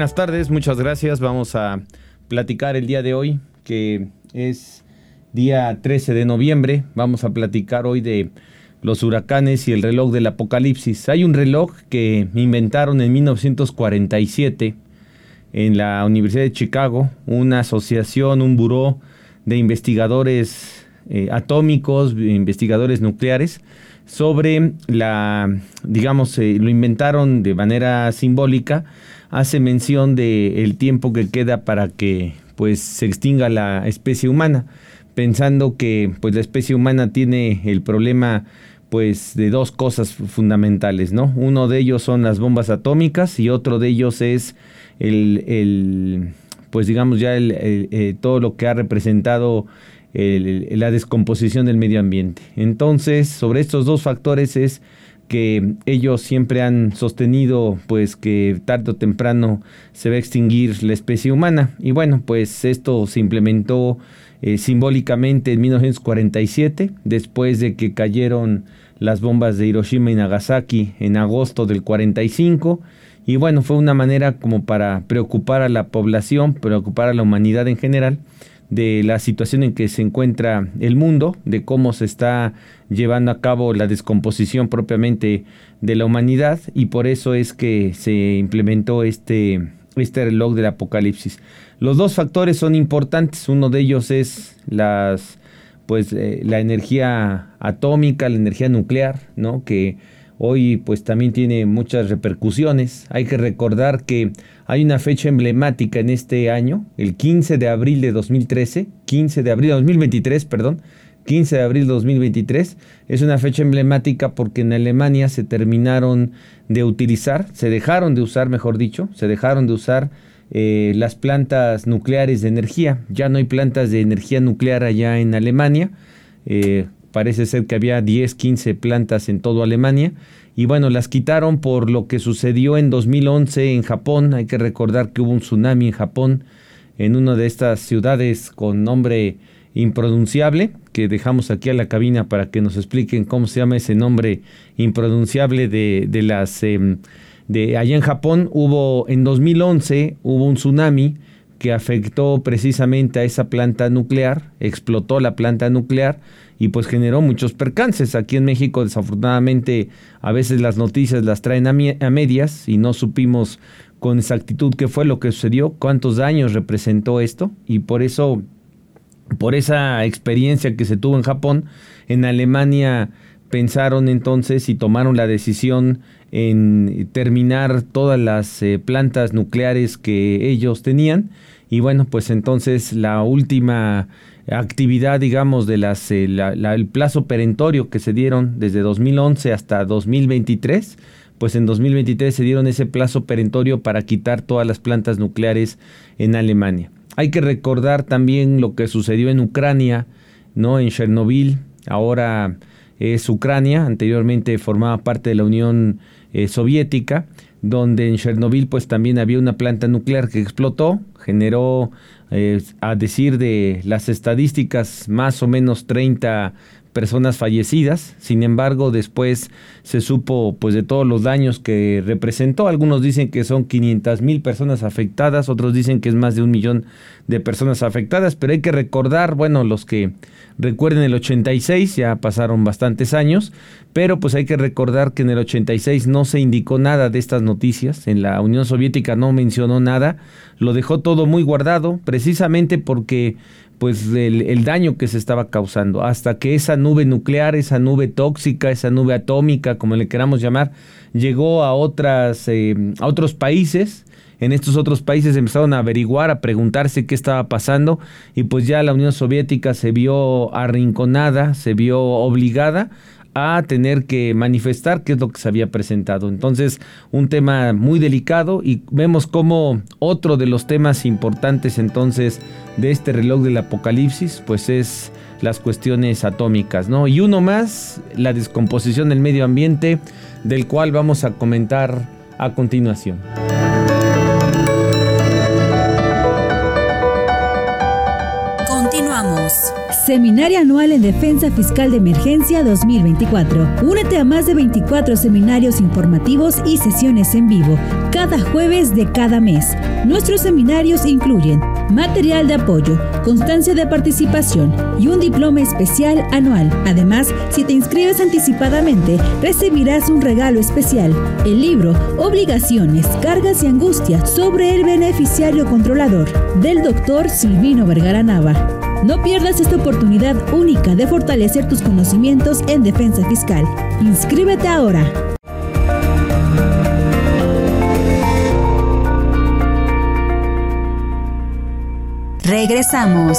Buenas tardes, muchas gracias. Vamos a platicar el día de hoy, que es día 13 de noviembre. Vamos a platicar hoy de los huracanes y el reloj del apocalipsis. Hay un reloj que inventaron en 1947 en la Universidad de Chicago, una asociación, un buró de investigadores eh, atómicos, investigadores nucleares, sobre la, digamos, eh, lo inventaron de manera simbólica hace mención de el tiempo que queda para que pues se extinga la especie humana, pensando que pues la especie humana tiene el problema pues de dos cosas fundamentales, ¿no? Uno de ellos son las bombas atómicas y otro de ellos es el, el pues digamos ya el, eh, todo lo que ha representado la descomposición del medio ambiente. Entonces, sobre estos dos factores es que ellos siempre han sostenido pues que tarde o temprano se va a extinguir la especie humana y bueno pues esto se implementó eh, simbólicamente en 1947 después de que cayeron las bombas de Hiroshima y Nagasaki en agosto del 45 y bueno fue una manera como para preocupar a la población preocupar a la humanidad en general de la situación en que se encuentra el mundo, de cómo se está llevando a cabo la descomposición propiamente de la humanidad y por eso es que se implementó este, este reloj del apocalipsis. Los dos factores son importantes, uno de ellos es las pues eh, la energía atómica, la energía nuclear, ¿no? que hoy pues también tiene muchas repercusiones. Hay que recordar que hay una fecha emblemática en este año, el 15 de abril de 2013, 15 de abril de 2023, perdón, 15 de abril de 2023. Es una fecha emblemática porque en Alemania se terminaron de utilizar, se dejaron de usar, mejor dicho, se dejaron de usar eh, las plantas nucleares de energía. Ya no hay plantas de energía nuclear allá en Alemania. Eh, parece ser que había 10, 15 plantas en toda Alemania. Y bueno, las quitaron por lo que sucedió en 2011 en Japón. Hay que recordar que hubo un tsunami en Japón, en una de estas ciudades con nombre impronunciable, que dejamos aquí a la cabina para que nos expliquen cómo se llama ese nombre impronunciable de, de las... Em, de allá en Japón hubo, en 2011 hubo un tsunami que afectó precisamente a esa planta nuclear, explotó la planta nuclear y pues generó muchos percances. Aquí en México desafortunadamente a veces las noticias las traen a, medias y no supimos con exactitud qué fue lo que sucedió, cuántos daños representó esto y por eso, por esa experiencia que se tuvo en Japón, en Alemania pensaron entonces y tomaron la decisión en terminar todas las eh, plantas nucleares que ellos tenían y bueno pues entonces la última actividad, digamos, de las, eh, el plazo perentorio que se dieron desde 2011 hasta 2023, pues en 2023 se dieron ese plazo perentorio para quitar todas las plantas nucleares en Alemania. Hay que recordar también lo que sucedió en Ucrania, ¿no? En Chernobyl, ahora es Ucrania, anteriormente formaba parte de la Unión eh, Soviética, donde en Chernobyl pues también había una planta nuclear que explotó, generó a decir de las estadísticas, más o menos 30 personas fallecidas. Sin embargo, después se supo pues de todos los daños que representó. Algunos dicen que son 500 mil personas afectadas, otros dicen que es más de un millón de personas afectadas, pero hay que recordar, bueno, los que recuerden el 86, ya pasaron bastantes años, pero pues hay que recordar que en el 86 no se indicó nada de estas noticias, en la Unión Soviética no mencionó nada, lo dejó todo muy guardado, precisamente porque pues el, daño que se estaba causando, hasta que esa nube nuclear, esa nube tóxica, esa nube atómica, como le queramos llamar, llegó a otras, eh, a otros países. En estos otros países empezaron a averiguar, a preguntarse qué estaba pasando y pues ya la Unión Soviética se vio arrinconada, se vio obligada a tener que manifestar qué es lo que se había presentado. Entonces, un tema muy delicado y vemos como otro de los temas importantes entonces de este reloj del apocalipsis, pues es las cuestiones atómicas, ¿no? Y uno más, la descomposición del medio ambiente, del cual vamos a comentar a continuación. Seminario Anual en Defensa Fiscal de Emergencia 2024. Únete a más de 24 seminarios informativos y sesiones en vivo, cada jueves de cada mes. Nuestros seminarios incluyen material de apoyo, constancia de participación y un diploma especial anual. Además, si te inscribes anticipadamente, recibirás un regalo especial, el libro Obligaciones, Cargas y Angustia sobre el beneficiario controlador, del doctor Silvino Vergara Nava. No pierdas esta oportunidad única de fortalecer tus conocimientos en defensa fiscal. Inscríbete ahora. Regresamos.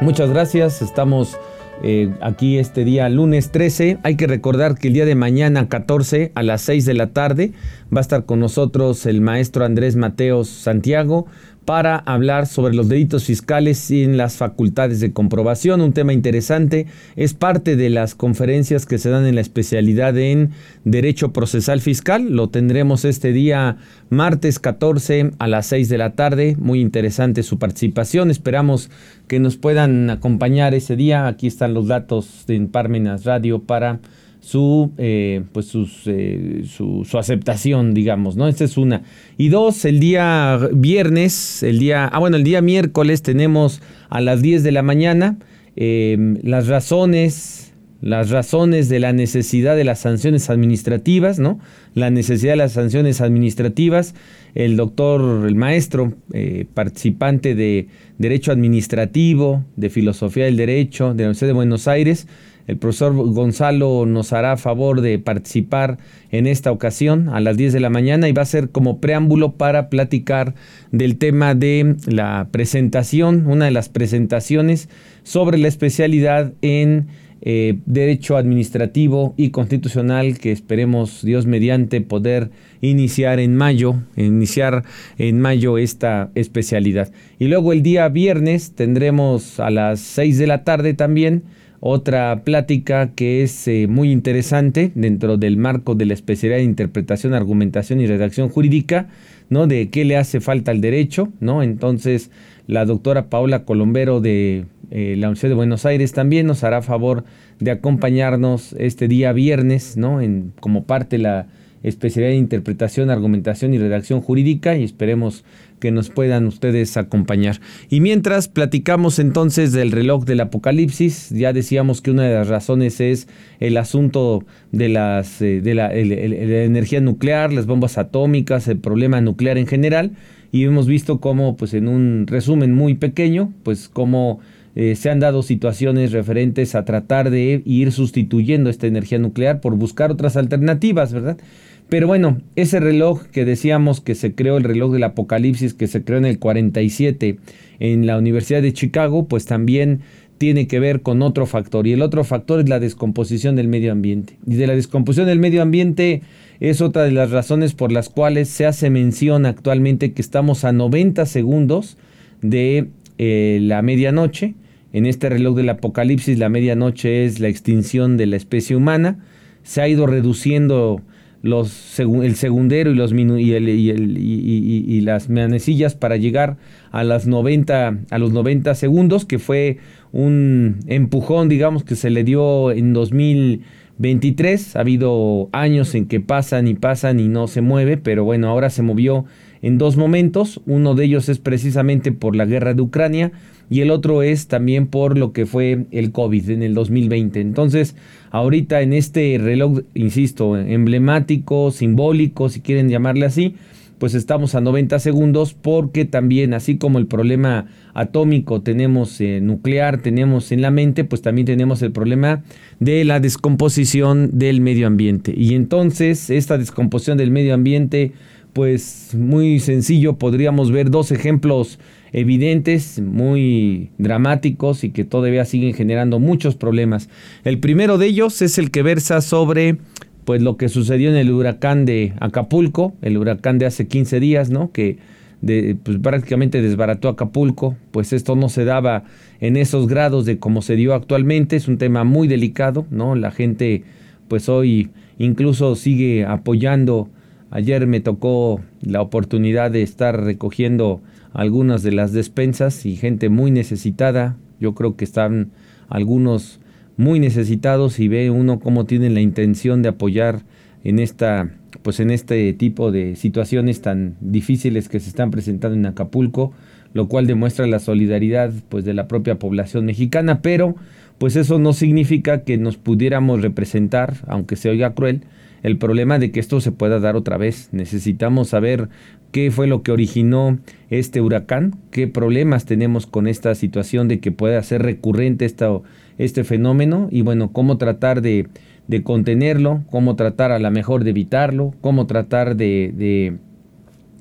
Muchas gracias. Estamos eh, aquí este día lunes 13. Hay que recordar que el día de mañana 14 a las 6 de la tarde va a estar con nosotros el maestro Andrés Mateos Santiago para hablar sobre los delitos fiscales y en las facultades de comprobación. Un tema interesante. Es parte de las conferencias que se dan en la especialidad en Derecho Procesal Fiscal. Lo tendremos este día martes 14 a las 6 de la tarde. Muy interesante su participación. Esperamos que nos puedan acompañar ese día. Aquí están los datos en Parmenas Radio para su, eh, pues eh, su, su, aceptación, digamos, ¿no? Esta es una. Y dos, el día viernes, el día, ah, bueno, el día miércoles tenemos a las 10 de la mañana em, las razones, las razones de la necesidad de las sanciones administrativas, ¿no? La necesidad de las sanciones administrativas. El doctor, el maestro, eh, participante de Derecho Administrativo, de Filosofía del Derecho de la Universidad de Buenos Aires, el profesor Gonzalo nos hará favor de participar en esta ocasión a las 10 de la mañana y va a ser como preámbulo para platicar del tema de la presentación, una de las presentaciones sobre la especialidad en eh, Derecho Administrativo y Constitucional que esperemos Dios mediante poder iniciar en mayo, iniciar en mayo esta especialidad. Y luego el día viernes tendremos a las 6 de la tarde también otra plática que es eh, muy interesante dentro del marco de la especialidad de interpretación, argumentación y redacción jurídica, ¿no? De qué le hace falta al derecho, ¿no? Entonces, la doctora Paola Colombero de eh, la Universidad de Buenos Aires también nos hará favor de acompañarnos este día viernes, ¿no? En, como parte de la especialidad de interpretación, argumentación y redacción jurídica y esperemos que nos puedan ustedes acompañar. Y mientras platicamos entonces del reloj del apocalipsis, ya decíamos que una de las razones es el asunto de, las, eh, de la, energía nuclear, las bombas atómicas, el problema nuclear en general, y hemos visto cómo, pues en un resumen muy pequeño, pues cómo eh, se han dado situaciones referentes a tratar de ir sustituyendo esta energía nuclear por buscar otras alternativas, ¿verdad? Pero bueno, ese reloj que decíamos que se creó, el reloj del apocalipsis que se creó en el 47 en la Universidad de Chicago, pues también tiene que ver con otro factor. Y el otro factor es la descomposición del medio ambiente. Y de la descomposición del medio ambiente es otra de las razones por las cuales se hace mención actualmente que estamos a 90 segundos de eh, la medianoche. En este reloj del apocalipsis la medianoche es la extinción de la especie humana. Se ha ido reduciendo los, el segundero y, los y, el, y, y, las manecillas para llegar a, las 90, a los 90 segundos, que fue un empujón, digamos, que se le dio en 2023. Ha habido años en que pasan y pasan y no se mueve, pero bueno, ahora se movió en dos momentos. Uno de ellos es precisamente por la guerra de Ucrania y el otro es también por lo que fue el COVID en el 2020. Entonces, ahorita en este reloj, insisto, emblemático, simbólico, si quieren llamarle así, pues estamos a 90 segundos porque también, así como el problema atómico tenemos eh, nuclear, tenemos en la mente, pues también tenemos el problema de la descomposición del medio ambiente. Y entonces esta descomposición del medio ambiente pues muy sencillo, podríamos ver dos ejemplos evidentes, muy dramáticos y que todavía siguen generando muchos problemas. El primero de ellos es el que versa sobre pues lo que sucedió en el huracán de Acapulco, el huracán de hace 15 días, ¿no? Que de, pues prácticamente desbarató Acapulco, pues esto no se daba en esos grados de como se dio actualmente, es un tema muy delicado, ¿no? La gente pues hoy incluso sigue apoyando, ayer me tocó la oportunidad de estar recogiendo algunas de las despensas y gente muy necesitada, yo creo que están algunos muy necesitados y ve uno cómo tienen la intención de apoyar en esta pues en este tipo de situaciones tan difíciles que se están presentando en Acapulco, lo cual demuestra la solidaridad pues de la propia población mexicana, pero pues eso no significa que nos pudiéramos representar, aunque se oiga cruel, el problema de que esto se pueda dar otra vez. Necesitamos saber qué fue lo que originó este huracán, qué problemas tenemos con esta situación de que pueda ser recurrente esta, este fenómeno y bueno, cómo tratar de, de, contenerlo, cómo tratar a la mejor de evitarlo, cómo tratar de, de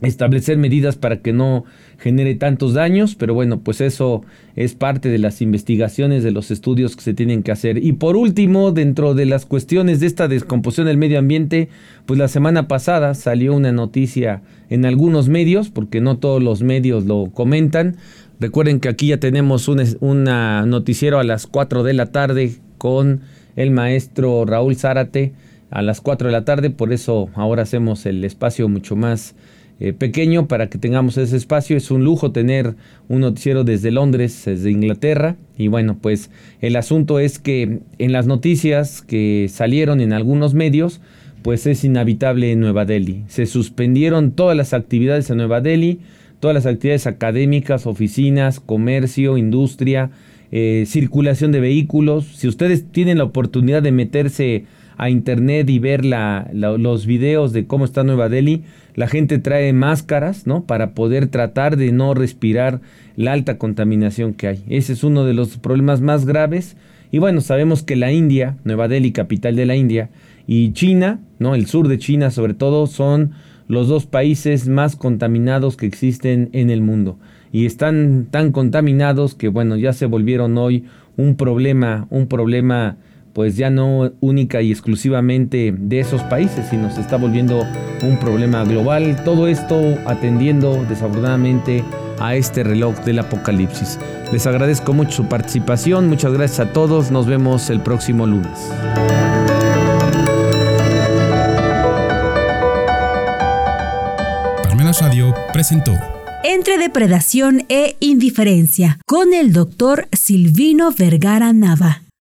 establecer medidas para que no genere tantos daños, pero bueno, pues eso es parte de las investigaciones, de los estudios que se tienen que hacer. Y por último, dentro de las cuestiones de esta descomposición del medio ambiente, pues la semana pasada salió una noticia en algunos medios, porque no todos los medios lo comentan. Recuerden que aquí ya tenemos un una noticiero a las 4 de la tarde con el maestro Raúl Zárate a las 4 de la tarde, por eso ahora hacemos el espacio mucho más eh, pequeño para que tengamos ese espacio. Es un lujo tener un noticiero desde Londres, desde Inglaterra. Y bueno, pues el asunto es que en las noticias que salieron en algunos medios, pues es inhabitable en Nueva Delhi. Se suspendieron todas las actividades en Nueva Delhi, todas las actividades académicas, oficinas, comercio, industria, eh, circulación de vehículos. Si ustedes tienen la oportunidad de meterse a internet y ver los videos de cómo está Nueva Delhi, la gente trae máscaras, ¿no? Para poder tratar de no respirar la alta contaminación que hay. Ese es uno de los problemas más graves. Y bueno, sabemos que la India, Nueva Delhi, capital de la India, y China, ¿no? El sur de China sobre todo, son los dos países más contaminados que existen en el mundo. Y están tan contaminados que bueno, ya se volvieron hoy un problema, un problema pues ya no única y exclusivamente de esos países, sino se está volviendo un problema global. Todo esto atendiendo desafortunadamente a este reloj del apocalipsis. Les agradezco mucho su participación, muchas gracias a todos, nos vemos el próximo lunes. Parmenas Radio presentó Entre depredación e indiferencia con el doctor Silvino Vergara Nava.